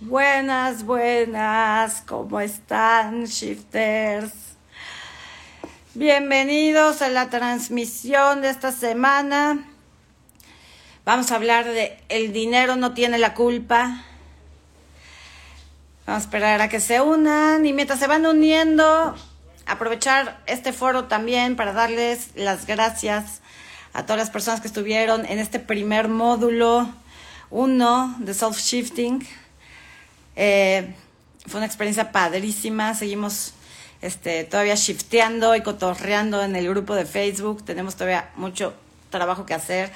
Buenas, buenas, ¿cómo están, shifters? Bienvenidos a la transmisión de esta semana. Vamos a hablar de el dinero no tiene la culpa. Vamos a esperar a que se unan y mientras se van uniendo, aprovechar este foro también para darles las gracias a todas las personas que estuvieron en este primer módulo uno de self-shifting eh, fue una experiencia padrísima. Seguimos este, todavía shifteando y cotorreando en el grupo de Facebook. Tenemos todavía mucho trabajo que hacer,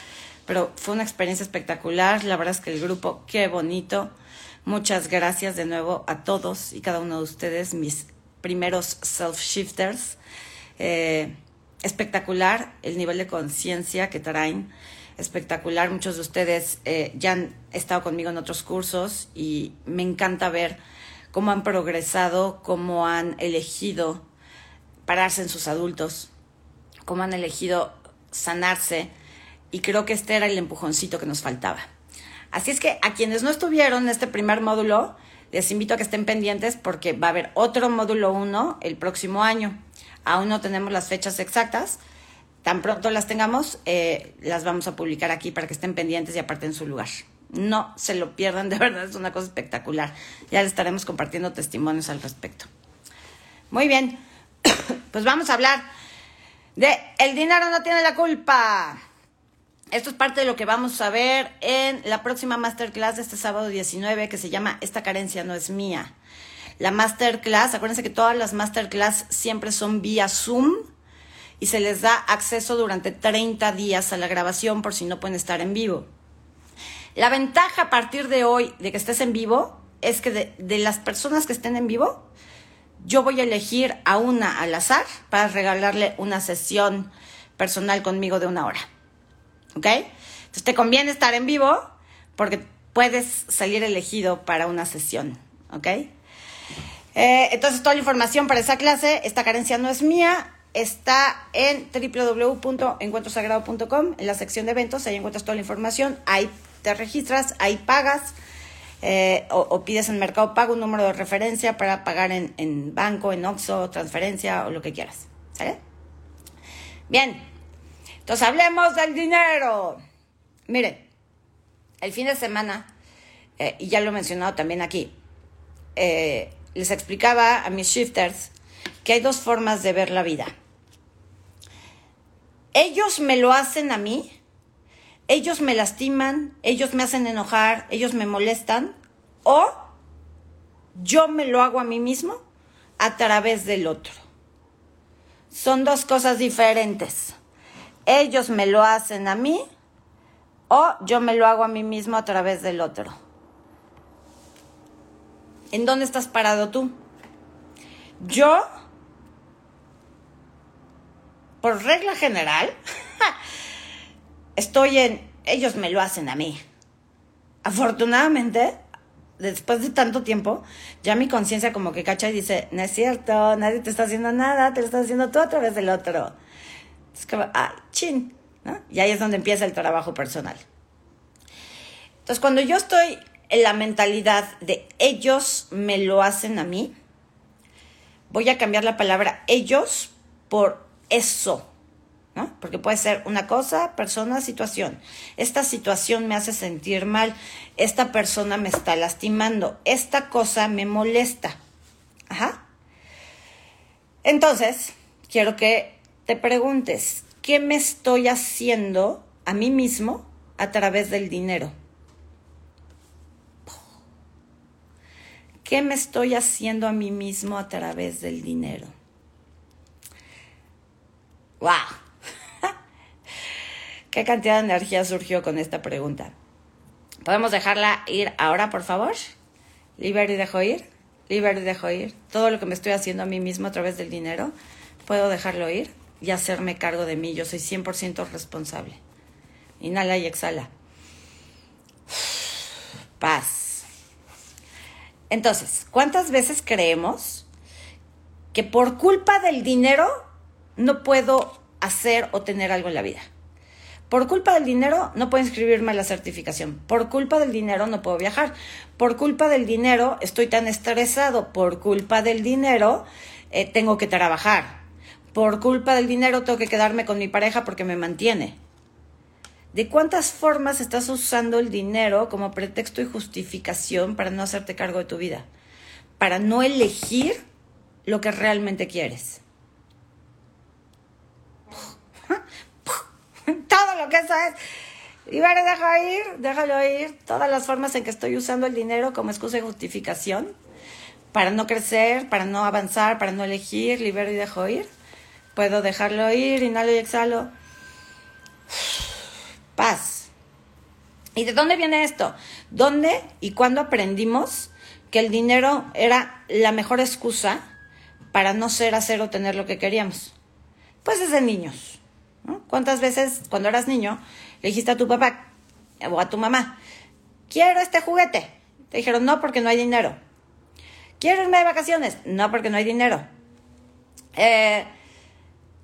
pero fue una experiencia espectacular. La verdad es que el grupo, qué bonito. Muchas gracias de nuevo a todos y cada uno de ustedes, mis primeros self-shifters. Eh, espectacular el nivel de conciencia que traen espectacular. Muchos de ustedes eh, ya han estado conmigo en otros cursos y me encanta ver cómo han progresado, cómo han elegido pararse en sus adultos, cómo han elegido sanarse y creo que este era el empujoncito que nos faltaba. Así es que a quienes no estuvieron en este primer módulo, les invito a que estén pendientes porque va a haber otro módulo 1 el próximo año. Aún no tenemos las fechas exactas, Tan pronto las tengamos, eh, las vamos a publicar aquí para que estén pendientes y aparten su lugar. No se lo pierdan, de verdad es una cosa espectacular. Ya les estaremos compartiendo testimonios al respecto. Muy bien, pues vamos a hablar de el dinero no tiene la culpa. Esto es parte de lo que vamos a ver en la próxima masterclass de este sábado 19 que se llama Esta carencia no es mía. La masterclass, acuérdense que todas las masterclass siempre son vía Zoom y se les da acceso durante 30 días a la grabación por si no pueden estar en vivo. La ventaja a partir de hoy de que estés en vivo es que de, las personas que estén en vivo, yo voy a elegir a una al azar para regalarle una sesión personal conmigo de una hora. ¿Ok? Entonces te conviene estar en vivo porque puedes salir elegido para una sesión. ¿Ok? Eh, entonces toda la información para esa clase, esta carencia no es mía, está en www.encuentrosagrado.com, en la sección de eventos, ahí encuentras toda la información, ahí te registras, ahí pagas eh, o, pides en Mercado Pago un número de referencia para pagar en, banco, en OXO, transferencia o lo que quieras. ¿Sale? Bien, entonces hablemos del dinero. Miren, el fin de semana, eh, y ya lo he mencionado también aquí, eh, les explicaba a mis shifters que hay dos formas de ver la vida. Ellos me lo hacen a mí, ellos me lastiman, ellos me hacen enojar, ellos me molestan, o yo me lo hago a mí mismo a través del otro. Son dos cosas diferentes. Ellos me lo hacen a mí o yo me lo hago a mí mismo a través del otro. ¿En dónde estás parado tú? Yo por regla general, estoy en, ellos me lo hacen a mí. Afortunadamente, después de tanto tiempo, ya mi conciencia como que cacha y dice, no es cierto, nadie te está haciendo nada, te lo estás haciendo tú a través del otro. Es como, ah, chin. Y ahí es donde empieza el trabajo personal. Entonces, cuando yo estoy en la mentalidad de ellos me lo hacen a mí, voy a cambiar la palabra ellos por eso, ¿no? Porque puede ser una cosa, persona, situación. Esta situación me hace sentir mal, esta persona me está lastimando, esta cosa me molesta. Ajá. Entonces, quiero que te preguntes, ¿qué me estoy haciendo a mí mismo a través del dinero? ¿Qué me estoy haciendo a mí mismo a través del dinero? ¡Wow! ¿Qué cantidad de energía surgió con esta pregunta? ¿Podemos dejarla ir ahora, por favor? ¿Liber y dejo ir? ¿Liber y dejo ir? Todo lo que me estoy haciendo a mí mismo a través del dinero, ¿puedo dejarlo ir y hacerme cargo de mí? Yo soy 100% responsable. Inhala y exhala. Paz. Entonces, ¿cuántas veces creemos que por culpa del dinero no puedo hacer o tener algo en la vida. Por culpa del dinero no puedo inscribirme a la certificación. Por culpa del dinero no puedo viajar. Por culpa del dinero estoy tan estresado. Por culpa del dinero eh, tengo que trabajar. Por culpa del dinero tengo que quedarme con mi pareja porque me mantiene. ¿De cuántas formas estás usando el dinero como pretexto y justificación para no hacerte cargo de tu vida? Para no elegir lo que realmente quieres. Todo lo que eso es. Y bueno, deja ir, déjalo ir. Todas las formas en que estoy usando el dinero como excusa y justificación para no crecer, para no avanzar, para no elegir, libero y dejo ir. Puedo dejarlo ir, inhalo y exhalo. Paz. ¿Y de dónde viene esto? ¿Dónde y cuándo aprendimos que el dinero era la mejor excusa para no ser, hacer o tener lo que queríamos? Pues desde niños. ¿Cuántas veces cuando eras niño le dijiste a tu papá o a tu mamá, quiero este juguete? Te dijeron, no, porque no hay dinero. ¿Quiero irme de vacaciones? No, porque no hay dinero. Eh,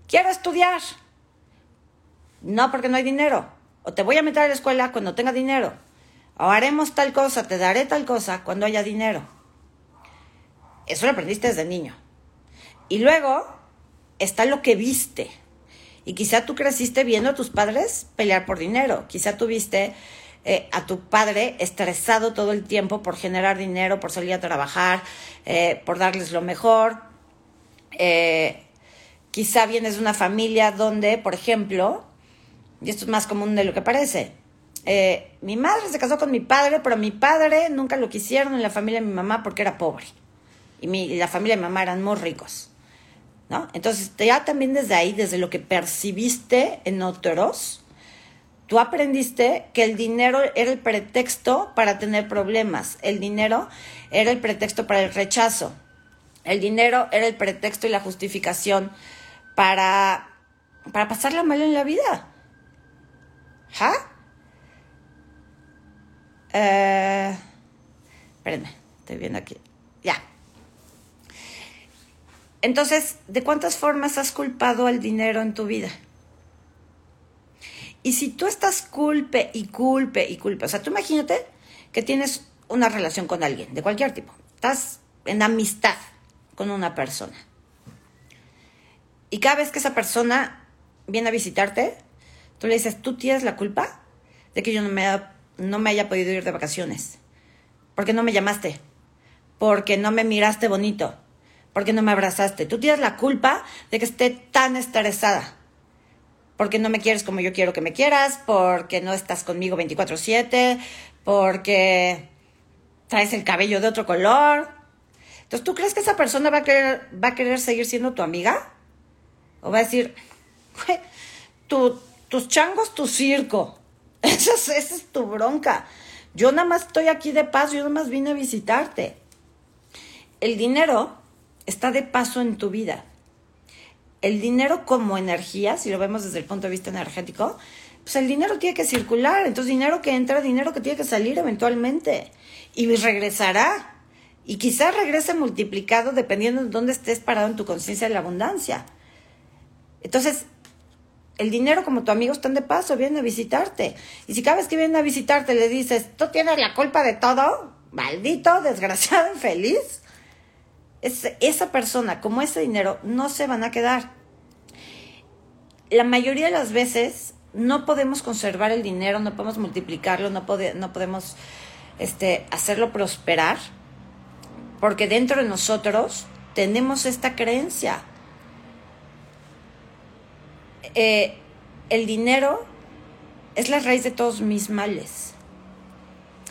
quiero estudiar. No, porque no hay dinero. O te voy a meter a la escuela cuando tenga dinero. O haremos tal cosa, te daré tal cosa cuando haya dinero. Eso lo aprendiste desde niño. Y luego está lo que viste. Y quizá tú creciste viendo a tus padres pelear por dinero. Quizá tuviste eh, a tu padre estresado todo el tiempo por generar dinero, por salir a trabajar, eh, por darles lo mejor. Eh, quizá vienes de una familia donde, por ejemplo, y esto es más común de lo que parece, mi madre se casó con mi padre, pero mi padre nunca lo quisieron en la familia de mi mamá porque era pobre. Y, mi, y la familia de mi mamá eran muy ricos. ¿No? Entonces, ya también desde ahí, desde lo que percibiste en otros, tú aprendiste que el dinero era el pretexto para tener problemas, el dinero era el pretexto para el rechazo, el dinero era el pretexto y la justificación para, para pasarla mal en la vida. ¿Ja? Eh, espérenme, estoy viendo aquí. Ya. Entonces, ¿de cuántas formas has culpado al dinero en tu vida? Y si tú estás culpe y culpe y culpe, o sea, tú imagínate que tienes una relación con alguien, de cualquier tipo, estás en amistad con una persona. Y cada vez que esa persona viene a visitarte, tú le dices, tú tienes la culpa de que yo no me, no me haya podido ir de vacaciones. Porque no me llamaste. Porque no me miraste bonito ¿Por qué no me abrazaste? Tú tienes la culpa de que esté tan estresada. Porque no me quieres como yo quiero que me quieras, porque no estás conmigo 24/7, porque traes el cabello de otro color. Entonces, ¿tú crees que esa persona va a querer, va a querer seguir siendo tu amiga? ¿O va a decir, tus changos, tu circo? Esa es, esa es tu bronca. Yo nada más estoy aquí de paz, yo nada más vine a visitarte. El dinero está de paso en tu vida. El dinero como energía, si lo vemos desde el punto de vista energético, pues el dinero tiene que circular, entonces dinero que entra, dinero que tiene que salir eventualmente y regresará. Y quizás regrese multiplicado dependiendo de dónde estés parado en tu conciencia de la abundancia. Entonces, el dinero como tu amigo están de paso, vienen a visitarte. Y si cada vez que vienen a visitarte le dices, tú tienes la culpa de todo, maldito, desgraciado, infeliz, esa persona como ese dinero no se van a quedar. La mayoría de las veces no podemos conservar el dinero, no podemos multiplicarlo, no, no podemos este, hacerlo prosperar, porque dentro de nosotros tenemos esta creencia. Eh, el dinero es la raíz de todos mis males.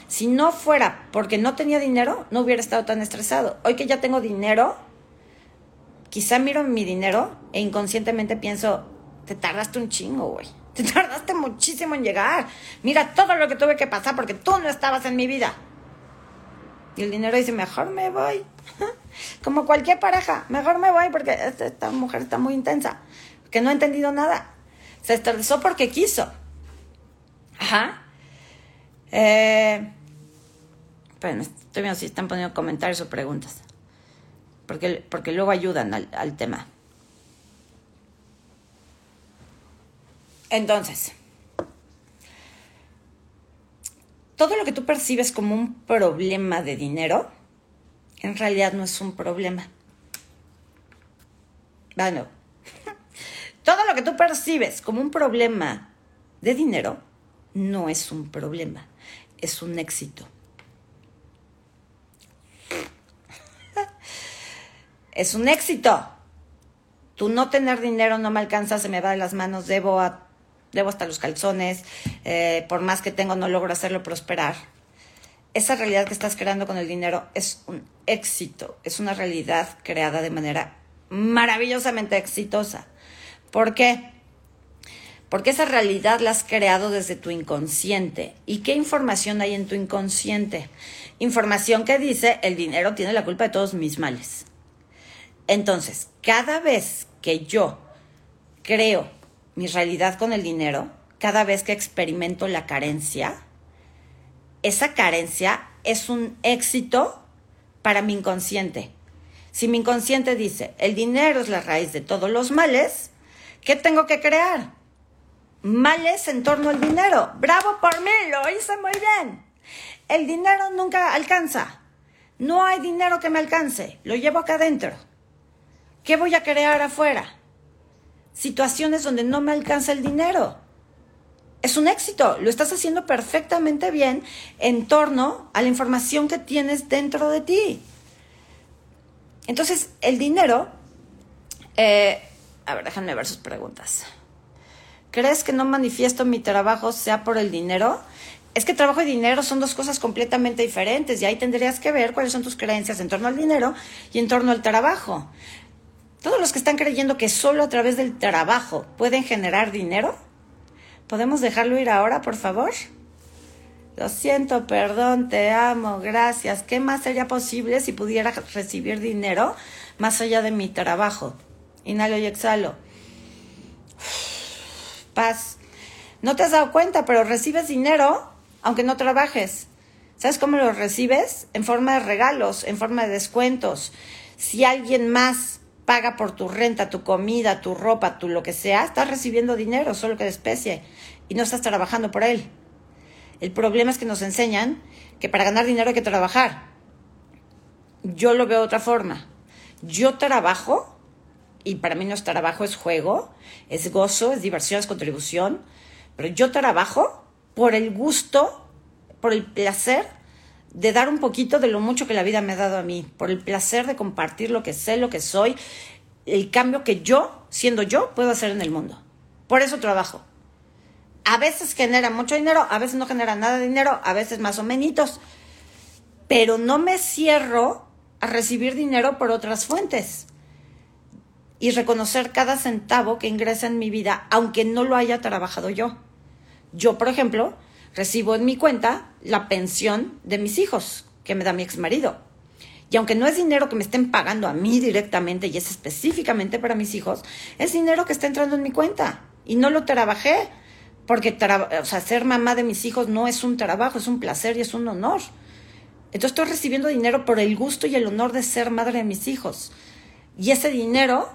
Si no fuera porque no tenía dinero, no hubiera estado tan estresado. Hoy que ya tengo dinero, quizá miro mi dinero e inconscientemente pienso, te tardaste un chingo, güey. Te tardaste muchísimo en llegar. Mira todo lo que tuve que pasar porque tú no estabas en mi vida. Y el dinero dice, mejor me voy. Como cualquier pareja, mejor me voy porque esta mujer está muy intensa. Que no ha entendido nada. Se estresó porque quiso. Ajá. Eh, bueno, estoy viendo si están poniendo comentarios o preguntas. Porque, porque luego ayudan al, al tema. Entonces, todo lo que tú percibes como un problema de dinero, en realidad no es un problema. Bueno, todo lo que tú percibes como un problema de dinero no es un problema, es un éxito. es un éxito. Tú no tener dinero no me alcanza, se me va de las manos, debo, debo hasta los calzones, eh, por más que tengo no logro hacerlo prosperar. Esa realidad que estás creando con el dinero es un éxito, es una realidad creada de manera maravillosamente exitosa. ¿Por qué? Porque esa realidad la has creado desde tu inconsciente. ¿Y qué información hay en tu inconsciente? Información que dice, el dinero tiene la culpa de todos mis males. Entonces, cada vez que yo creo mi realidad con el dinero, cada vez que experimento la carencia, esa carencia es un éxito para mi inconsciente. Si mi inconsciente dice, el dinero es la raíz de todos los males, ¿qué tengo que crear? Males en torno al dinero. Bravo por mí, lo hice muy bien. El dinero nunca alcanza. No hay dinero que me alcance. Lo llevo acá adentro. ¿Qué voy a crear afuera? Situaciones donde no me alcanza el dinero. Es un éxito, lo estás haciendo perfectamente bien en torno a la información que tienes dentro de ti. Entonces, el dinero, eh, a ver, déjenme ver sus preguntas. ¿Crees que no manifiesto mi trabajo sea por el dinero? Es que trabajo y dinero son dos cosas completamente diferentes y ahí tendrías que ver cuáles son tus creencias en torno al dinero y en torno al trabajo. Todos los que están creyendo que solo a través del trabajo pueden generar dinero, ¿podemos dejarlo ir ahora, por favor? Lo siento, perdón, te amo, gracias. ¿Qué más sería posible si pudiera recibir dinero más allá de mi trabajo? Inhalo y exhalo. Paz. No te has dado cuenta, pero recibes dinero aunque no trabajes. ¿Sabes cómo lo recibes? En forma de regalos, en forma de descuentos. Si alguien más paga por tu renta, tu comida, tu ropa, tu lo que sea, estás recibiendo dinero, solo que de especie, y no estás trabajando por él. El problema es que nos enseñan que para ganar dinero hay que trabajar. Yo lo veo de otra forma. Yo trabajo, y para mí no es trabajo, es juego, es gozo, es diversión, es contribución, pero yo trabajo por el gusto, por el placer de dar un poquito de lo mucho que la vida me ha dado a mí, por el placer de compartir lo que sé, lo que soy, el cambio que yo, siendo yo, puedo hacer en el mundo. Por eso trabajo. A veces genera mucho dinero, a veces no genera nada de dinero, a veces más o menos, pero no me cierro a recibir dinero por otras fuentes y reconocer cada centavo que ingresa en mi vida, aunque no lo haya trabajado yo. Yo, por ejemplo, recibo en mi cuenta la pensión de mis hijos que me da mi ex marido. Y aunque no es dinero que me estén pagando a mí directamente y es específicamente para mis hijos, es dinero que está entrando en mi cuenta. Y no lo trabajé, porque sea, ser mamá de mis hijos no es un trabajo, es un placer y es un honor. Entonces estoy recibiendo dinero por el gusto y el honor de ser madre de mis hijos. Y ese dinero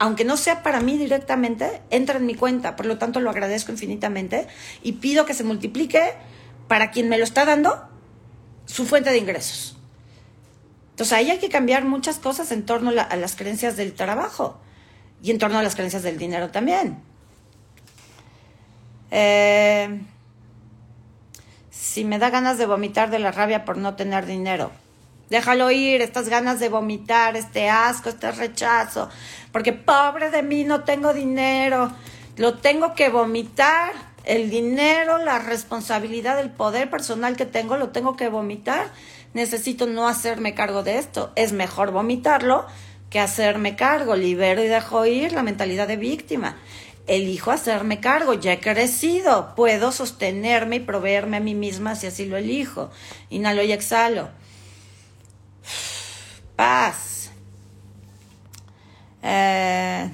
aunque no sea para mí directamente, entra en mi cuenta. Por lo tanto, lo agradezco infinitamente y pido que se multiplique para quien me lo está dando su fuente de ingresos. Entonces ahí hay que cambiar muchas cosas en torno a las creencias del trabajo y en torno a las creencias del dinero también. Eh, si me da ganas de vomitar de la rabia por no tener dinero, Déjalo ir, estas ganas de vomitar, este asco, este rechazo, porque pobre de mí, no tengo dinero, lo tengo que vomitar, el dinero, la responsabilidad, el poder personal que tengo, lo tengo que vomitar. Necesito no hacerme cargo de esto. Es mejor vomitarlo que hacerme cargo. Libero y dejo ir la mentalidad de víctima. Elijo hacerme cargo, ya he crecido, puedo sostenerme y proveerme a mí misma si así lo elijo. Inhalo y exhalo paz. Eh,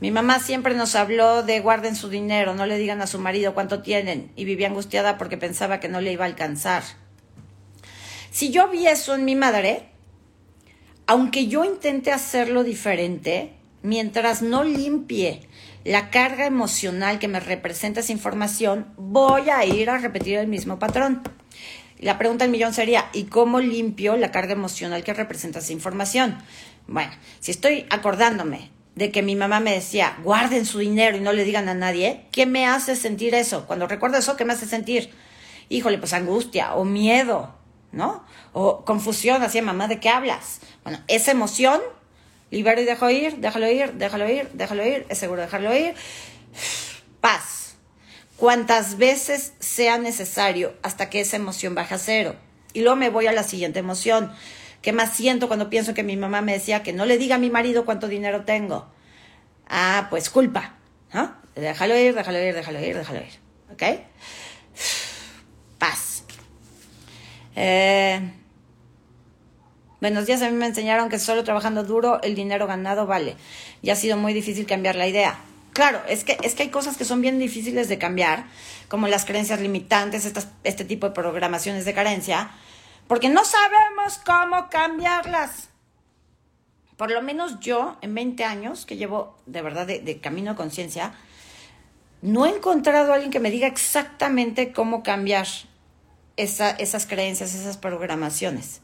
mi mamá siempre nos habló de guarden su dinero, no le digan a su marido cuánto tienen y vivía angustiada porque pensaba que no le iba a alcanzar. Si yo vi eso en mi madre, aunque yo intente hacerlo diferente, mientras no limpie la carga emocional que me representa esa información, voy a ir a repetir el mismo patrón. La pregunta del millón sería, ¿y cómo limpio la carga emocional que representa esa información? Bueno, si estoy acordándome de que mi mamá me decía, guarden su dinero y no le digan a nadie, ¿qué me hace sentir eso? Cuando recuerdo eso, ¿qué me hace sentir? Híjole, pues angustia o miedo, ¿no? O confusión, así, mamá, ¿de qué hablas? Bueno, esa emoción, libero y dejo ir, déjalo ir, déjalo ir, déjalo ir, es seguro dejarlo ir. Cuantas veces sea necesario hasta que esa emoción baje a cero. Y luego me voy a la siguiente emoción. ¿Qué más siento cuando pienso que mi mamá me decía que no le diga a mi marido cuánto dinero tengo? Ah, pues culpa. ¿no? Déjalo ir, déjalo ir, déjalo ir, déjalo ir. ¿Ok? Paz. Eh, buenos días, a mí me enseñaron que solo trabajando duro el dinero ganado vale. Y ha sido muy difícil cambiar la idea. Claro, es que, es que hay cosas que son bien difíciles de cambiar, como las creencias limitantes, este tipo de programaciones de carencia, porque no sabemos cómo cambiarlas. Por lo menos yo, en 20 años que llevo de verdad de, camino de conciencia, no he encontrado a alguien que me diga exactamente cómo cambiar esas creencias, esas programaciones.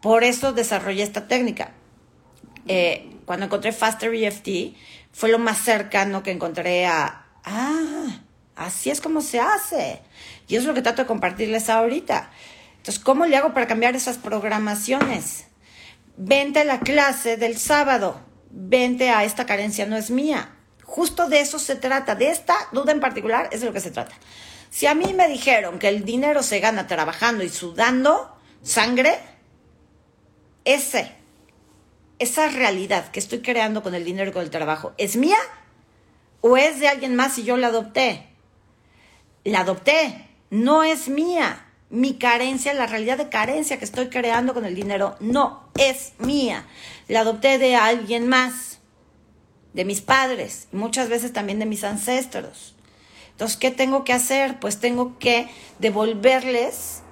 Por eso desarrollé esta técnica. Eh, cuando encontré Faster EFT, fue lo más cercano que encontré a, ah, así es como se hace. Y eso es lo que trato de compartirles ahorita. Entonces, ¿cómo le hago para cambiar esas programaciones? Vente a la clase del sábado, vente a esta carencia no es mía. Justo de eso se trata, de esta duda en particular es de lo que se trata. Si a mí me dijeron que el dinero se gana trabajando y sudando sangre, ese, esa realidad que estoy creando con el dinero y con el trabajo, ¿es mía o es de alguien más y yo la adopté? La adopté, no es mía mi carencia, la realidad de carencia que estoy creando con el dinero, no es mía. La adopté de alguien más, de mis padres muchas veces también de mis ancestros. Entonces, ¿qué tengo que hacer? Pues tengo que devolverles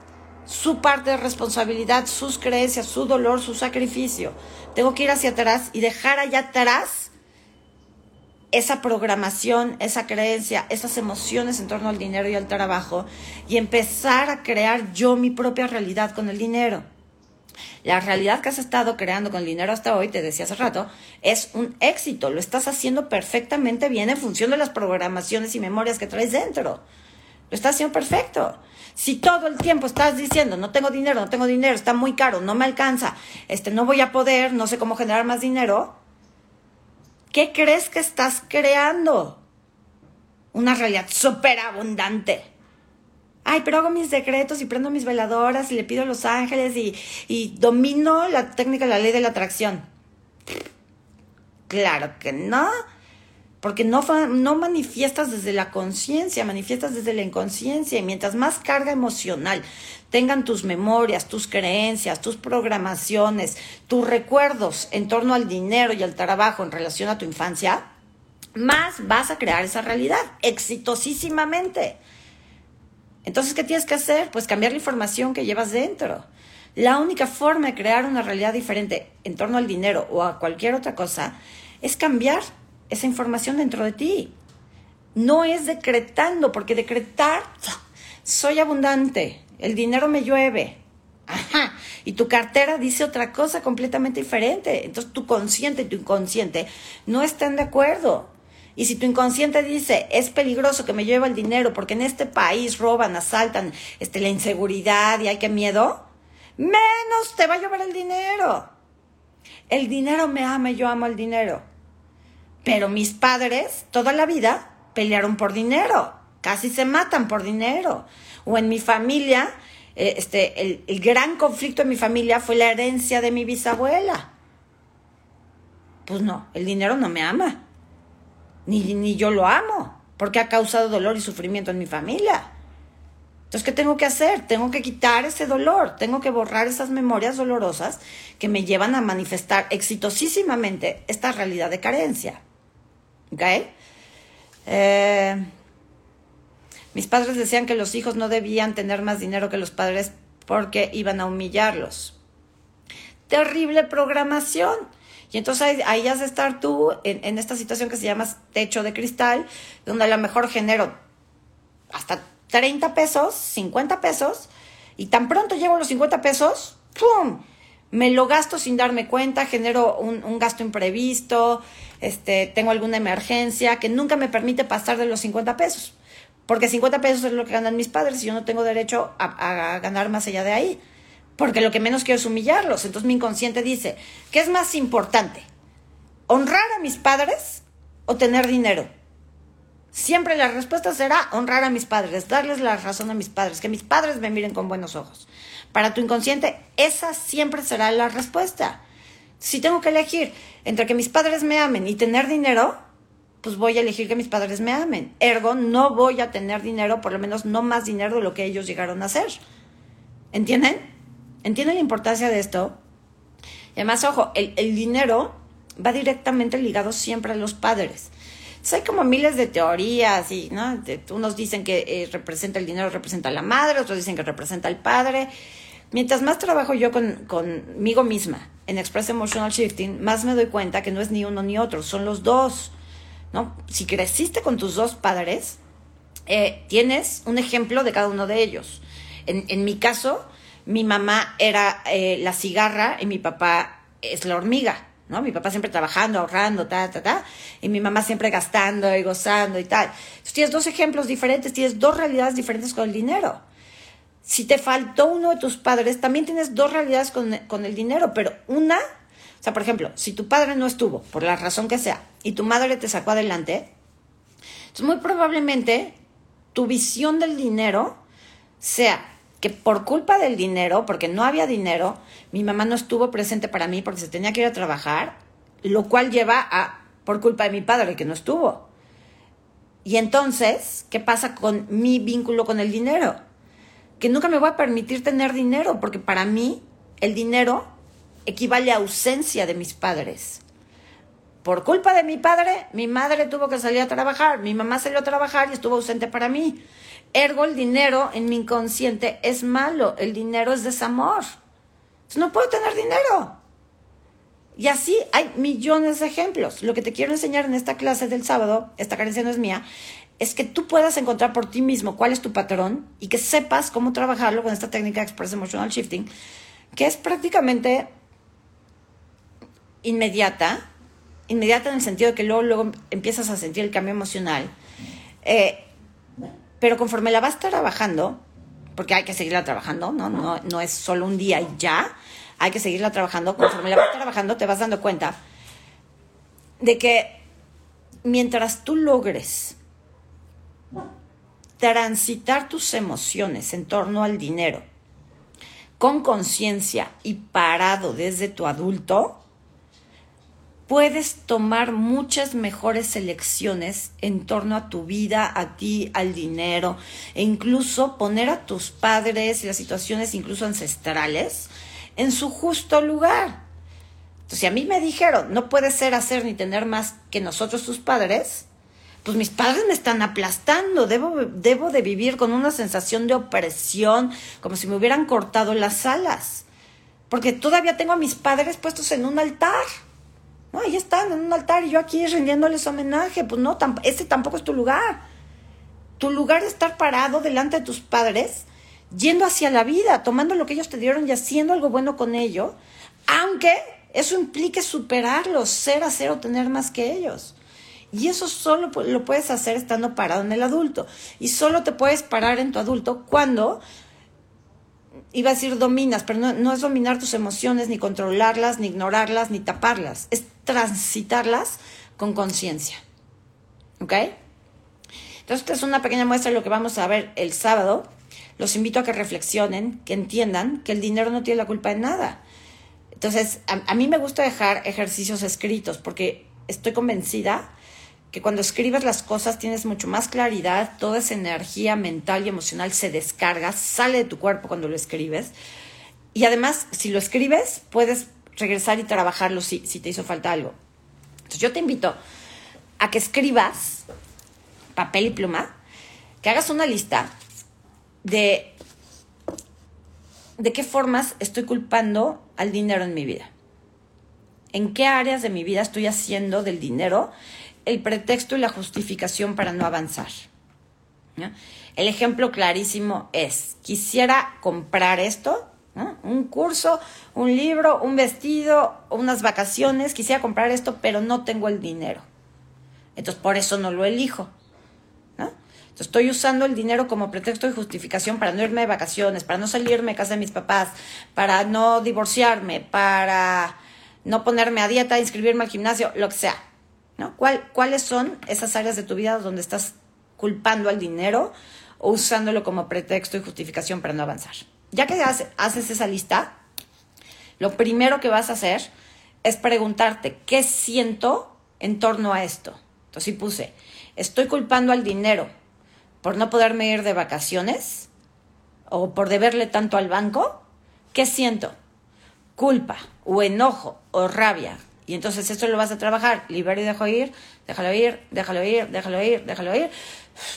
su parte de responsabilidad, sus creencias, su dolor, su sacrificio. Tengo que ir hacia atrás y dejar allá atrás esa programación, esa creencia, esas emociones en torno al dinero y al trabajo y empezar a crear yo mi propia realidad con el dinero. La realidad que has estado creando con el dinero hasta hoy, te decía hace rato, es un éxito. Lo estás haciendo perfectamente bien en función de las programaciones y memorias que traes dentro. Lo estás haciendo perfecto. Si todo el tiempo estás diciendo, no tengo dinero, no tengo dinero, está muy caro, no me alcanza, este, no voy a poder, no sé cómo generar más dinero, ¿Qué crees que estás creando? Una realidad súper abundante. Ay, pero hago mis decretos y prendo mis veladoras y le pido a los ángeles y, y domino la técnica de la ley de la atracción. Claro que no porque no, no manifiestas desde la conciencia, manifiestas desde la inconsciencia y mientras más carga emocional tengan tus memorias, tus creencias, tus programaciones, tus recuerdos en torno al dinero y al trabajo en relación a tu infancia, más vas a crear esa realidad exitosísimamente. Entonces, ¿qué tienes que hacer? Pues cambiar la información que llevas dentro. La única forma de crear una realidad diferente en torno al dinero o a cualquier otra cosa es cambiar esa información dentro de ti. No es decretando, porque decretar, soy abundante, el dinero me llueve. Ajá. Y tu cartera dice otra cosa completamente diferente. Entonces tu consciente y tu inconsciente no están de acuerdo. Y si tu inconsciente dice, es peligroso que me lleve el dinero porque en este país roban, asaltan, este, la inseguridad y hay que miedo, menos te va a llevar el dinero. El dinero me ama y yo amo el dinero. Pero mis padres toda la vida pelearon por dinero, casi se matan por dinero. O en mi familia, eh, este, el, el gran conflicto en mi familia fue la herencia de mi bisabuela. Pues no, el dinero no me ama. Ni, ni yo lo amo, porque ha causado dolor y sufrimiento en mi familia. Entonces, ¿qué tengo que hacer? Tengo que quitar ese dolor, tengo que borrar esas memorias dolorosas que me llevan a manifestar exitosísimamente esta realidad de carencia. ¿Ok? Eh, mis padres decían que los hijos no debían tener más dinero que los padres porque iban a humillarlos. Terrible programación. Y entonces ahí, has de estar tú en, en, esta situación que se llama techo de cristal, donde a lo mejor genero hasta 30 pesos, 50 pesos, y tan pronto llego los 50 pesos, ¡pum! Me lo gasto sin darme cuenta, genero un, un gasto imprevisto, este, tengo alguna emergencia que nunca me permite pasar de los 50 pesos. Porque 50 pesos es lo que ganan mis padres y yo no tengo derecho a, a ganar más allá de ahí. Porque lo que menos quiero es humillarlos. Entonces mi inconsciente dice, ¿qué es más importante? ¿Honrar a mis padres o tener dinero? Siempre la respuesta será honrar a mis padres, darles la razón a mis padres, que mis padres me miren con buenos ojos. Para tu inconsciente, esa siempre será la respuesta. Si tengo que elegir entre que mis padres me amen y tener dinero, pues voy a elegir que mis padres me amen. Ergo, no voy a tener dinero, por lo menos no más dinero de lo que ellos llegaron a hacer. ¿Entienden? ¿Entienden la importancia de esto? Y además, ojo, el, el dinero va directamente ligado siempre a los padres hay como miles de teorías y, ¿no? unos dicen que eh, representa el dinero, representa a la madre, otros dicen que representa al padre. Mientras más trabajo yo con, conmigo misma en Express Emotional Shifting, más me doy cuenta que no es ni uno ni otro, son los dos. ¿no? Si creciste con tus dos padres, eh, tienes un ejemplo de cada uno de ellos. En, mi caso, mi mamá era eh, la cigarra y mi papá es la hormiga. ¿no? Mi papá siempre trabajando, ahorrando, ta, ta, ta, y mi mamá siempre gastando y gozando y tal. Tienes dos ejemplos diferentes, tienes dos realidades diferentes con el dinero. Si te faltó uno de tus padres, también tienes dos realidades con, con el dinero, pero una, o sea, por ejemplo, si tu padre no estuvo, por la razón que sea, y tu madre te sacó adelante, entonces muy probablemente tu visión del dinero sea que por culpa del dinero, porque no había dinero, mi mamá no estuvo presente para mí porque se tenía que ir a trabajar, lo cual lleva a, por culpa de mi padre que no estuvo. Y entonces, ¿qué pasa con mi vínculo con el dinero? Que nunca me voy a permitir tener dinero, porque para mí el dinero equivale a ausencia de mis padres. Por culpa de mi padre, mi madre tuvo que salir a trabajar, mi mamá salió a trabajar y estuvo ausente para mí. Ergo, el dinero en mi inconsciente es malo, el dinero es desamor. no puedo tener dinero. Y así hay millones de ejemplos. Lo que te quiero enseñar en esta clase del sábado, esta carencia no es mía, es que tú puedas encontrar por ti mismo cuál es tu patrón y que sepas cómo trabajarlo con esta técnica de Express Emotional Shifting, que es prácticamente inmediata, inmediata en el sentido de que luego, luego empiezas a sentir el cambio emocional. Eh, pero conforme la vas trabajando, porque hay que seguirla trabajando, ¿no? No, no es solo un día y ya, hay que seguirla trabajando, conforme la vas trabajando te vas dando cuenta de que mientras tú logres transitar tus emociones en torno al dinero con conciencia y parado desde tu adulto, puedes tomar muchas mejores elecciones en torno a tu vida, a ti, al dinero, e incluso poner a tus padres y las situaciones incluso ancestrales en su justo lugar. Entonces, si a mí me dijeron, no puedes ser, hacer ni tener más que nosotros tus padres, pues mis padres me están aplastando, debo, de vivir con una sensación de opresión, como si me hubieran cortado las alas, porque todavía tengo a mis padres puestos en un altar. No, ahí están en un altar y yo aquí rindiéndoles homenaje. Pues no, ese tampoco es tu lugar. Tu lugar es estar parado delante de tus padres, yendo hacia la vida, tomando lo que ellos te dieron y haciendo algo bueno con ello, aunque eso implique superarlos, ser, hacer o tener más que ellos. Y eso solo lo puedes hacer estando parado en el adulto. Y solo te puedes parar en tu adulto cuando iba a decir dominas, pero no, es dominar tus emociones, ni controlarlas, ni ignorarlas, ni taparlas. Es transitarlas con conciencia. ¿Ok? Entonces, esta es una pequeña muestra de lo que vamos a ver el sábado. Los invito a que reflexionen, que entiendan que el dinero no tiene la culpa de nada. Entonces, a mí me gusta dejar ejercicios escritos porque estoy convencida que cuando escribes las cosas tienes mucho más claridad, toda esa energía mental y emocional se descarga, sale de tu cuerpo cuando lo escribes. Y además, si lo escribes, puedes regresar y trabajarlo si, te hizo falta algo. Entonces yo te invito a que escribas papel y pluma, que hagas una lista de de qué formas estoy culpando al dinero en mi vida. en qué áreas de mi vida estoy haciendo del dinero el pretexto y la justificación para no avanzar. El ejemplo clarísimo es, quisiera comprar esto, un curso, un libro, un vestido, unas vacaciones, quisiera comprar esto, pero no tengo el dinero. Entonces, por eso no lo elijo. Estoy usando el dinero como pretexto y justificación para no irme de vacaciones, para no salirme de casa de mis papás, para no divorciarme, para no ponerme a dieta, inscribirme al gimnasio, lo que sea. ¿No? ¿Cuáles son esas áreas de tu vida donde estás culpando al dinero o usándolo como pretexto y justificación para no avanzar? Ya que haces esa lista, lo primero que vas a hacer es preguntarte, ¿qué siento en torno a esto? Entonces, si puse, estoy culpando al dinero por no poderme ir de vacaciones o por deberle tanto al banco, ¿qué siento? Culpa o enojo o rabia. Y entonces esto lo vas a trabajar, libero y dejo ir, déjalo ir, déjalo ir, déjalo ir, déjalo ir.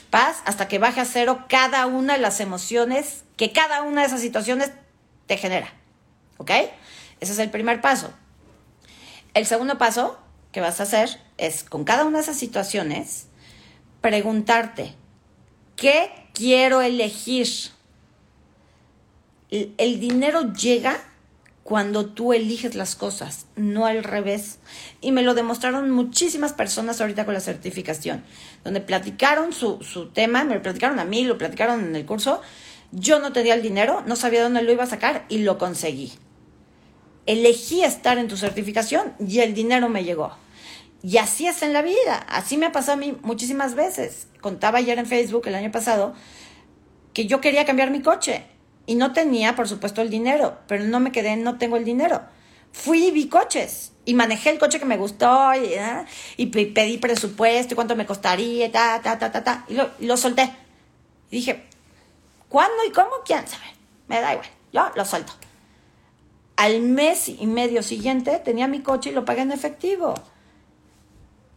Paz hasta que baje a cero cada una de las emociones que cada una de esas situaciones te genera. ¿Ok? Ese es el primer paso. El segundo paso que vas a hacer es con cada una de esas situaciones preguntarte, ¿qué quiero elegir? El, dinero llega cuando tú eliges las cosas, no al revés. Y me lo demostraron muchísimas personas ahorita con la certificación, donde platicaron su, su tema, me lo platicaron a mí, lo platicaron en el curso. Yo no tenía el dinero, no sabía dónde lo iba a sacar y lo conseguí. Elegí estar en tu certificación y el dinero me llegó. Y así es en la vida. Así me ha pasado a mí muchísimas veces. Contaba ayer en Facebook el año pasado que yo quería cambiar mi coche y no tenía, por supuesto, el dinero, pero no me quedé, no tengo el dinero. Fui y vi coches y manejé el coche que me gustó y, ¿eh? pedí presupuesto y cuánto me costaría, ta, ta, ta, ta, ta, y lo, y lo solté. Y dije, ¿cuándo y cómo? ¿Quién sabe? Me da igual, yo lo suelto. Al mes y medio siguiente tenía mi coche y lo pagué en efectivo.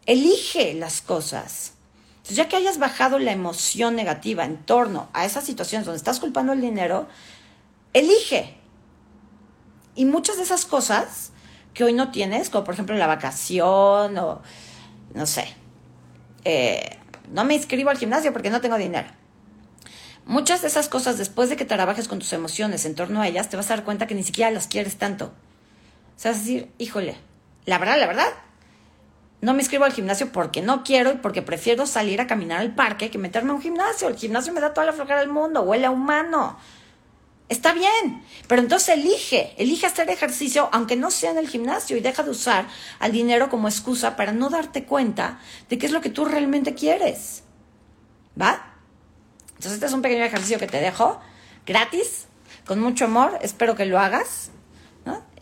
Elige las cosas. Ya que hayas bajado la emoción negativa en torno a esas situaciones donde estás culpando el dinero, elige. Y muchas de esas cosas que hoy no tienes, como por ejemplo la vacación o, no sé, eh, no me inscribo al gimnasio porque no tengo dinero. Muchas de esas cosas, después de que trabajes con tus emociones en torno a ellas, te vas a dar cuenta que ni siquiera las quieres tanto. O sea, a decir, híjole, la verdad, la verdad, no me inscribo al gimnasio porque no quiero y porque prefiero salir a caminar al parque que meterme a un gimnasio. El gimnasio me da toda la flojera del mundo, huele a humano. Está bien, pero entonces elige, elige hacer ejercicio aunque no sea en el gimnasio y deja de usar al dinero como excusa para no darte cuenta de qué es lo que tú realmente quieres. ¿Va? Entonces este es un pequeño ejercicio que te dejo, gratis, con mucho amor, espero que lo hagas.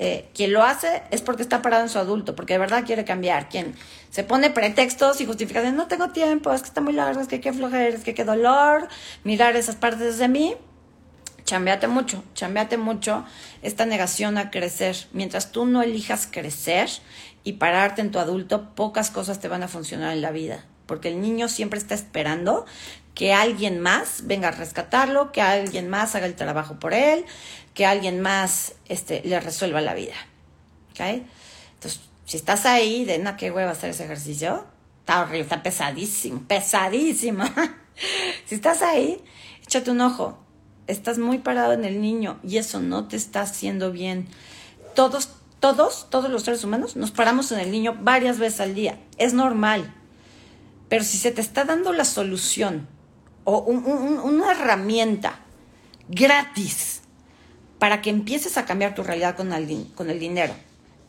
Eh, quien lo hace es porque está parado en su adulto, porque de verdad quiere cambiar. Quien se pone pretextos y justificaciones, no tengo tiempo, es que está muy largo, es que qué flojera, es que qué dolor, mirar esas partes de mí. Chambeate mucho, chambeate mucho esta negación a crecer. Mientras tú no elijas crecer y pararte en tu adulto, pocas cosas te van a funcionar en la vida. Porque el niño siempre está esperando que alguien más venga a rescatarlo, que alguien más haga el trabajo por él, que alguien más este, le resuelva la vida. Entonces, si estás ahí, de no, qué hueva hacer ese ejercicio, está horrible, está pesadísimo, pesadísimo. si estás ahí, échate un ojo. Estás muy parado en el niño y eso no te está haciendo bien. Todos, todos, todos los seres humanos nos paramos en el niño varias veces al día. Es normal. Pero si se te está dando la solución o una herramienta gratis para que empieces a cambiar tu realidad con el, con el dinero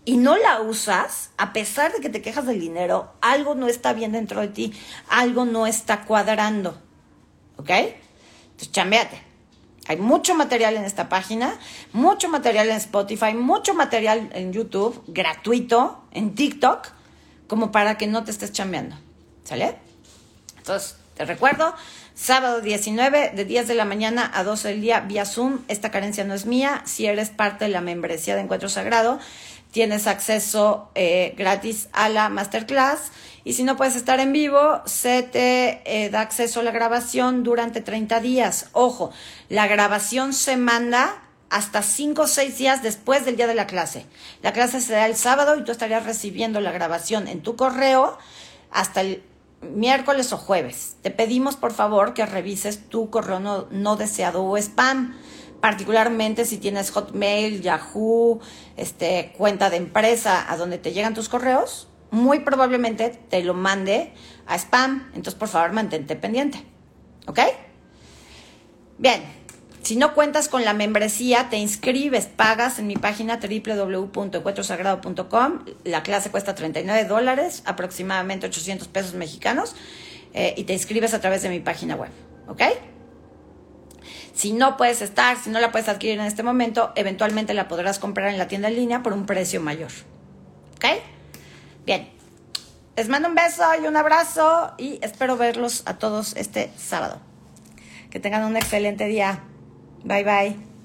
y no la usas, a pesar de que te quejas del dinero, algo no está bien dentro de ti, algo no está cuadrando. ¿Ok? Entonces, chambeate. Hay mucho material en esta página, mucho material en Spotify, mucho material en YouTube, gratuito, en TikTok, como para que no te estés chambeando. ¿Sale? Entonces, te recuerdo, Sábado 19, de 10 de la mañana a 12 del día, vía Zoom. Esta carencia no es mía. Si eres parte de la membresía de Encuentro Sagrado, tienes acceso eh, gratis a la masterclass. Y si no puedes estar en vivo, se te eh, da acceso a la grabación durante 30 días. Ojo, la grabación se manda hasta 5 o 6 días después del día de la clase. La clase será el sábado y tú estarías recibiendo la grabación en tu correo hasta el miércoles o jueves. Te pedimos por favor que revises tu correo no, no deseado o spam, particularmente si tienes Hotmail, Yahoo, este, cuenta de empresa a donde te llegan tus correos, muy probablemente te lo mande a spam. Entonces, por favor, mantente pendiente. ¿Ok? Bien, si no cuentas con la membresía, te inscribes, pagas en mi página www.encuentrosagrado.com. La clase cuesta 39 dólares, aproximadamente 800 pesos mexicanos, eh, y te inscribes a través de mi página web. ¿Ok? Si no puedes estar, si no la puedes adquirir en este momento, eventualmente la podrás comprar en la tienda en línea por un precio mayor. ¿Ok? Bien. Les mando un beso y un abrazo y espero verlos a todos este sábado. Que tengan un excelente día. Bye bye.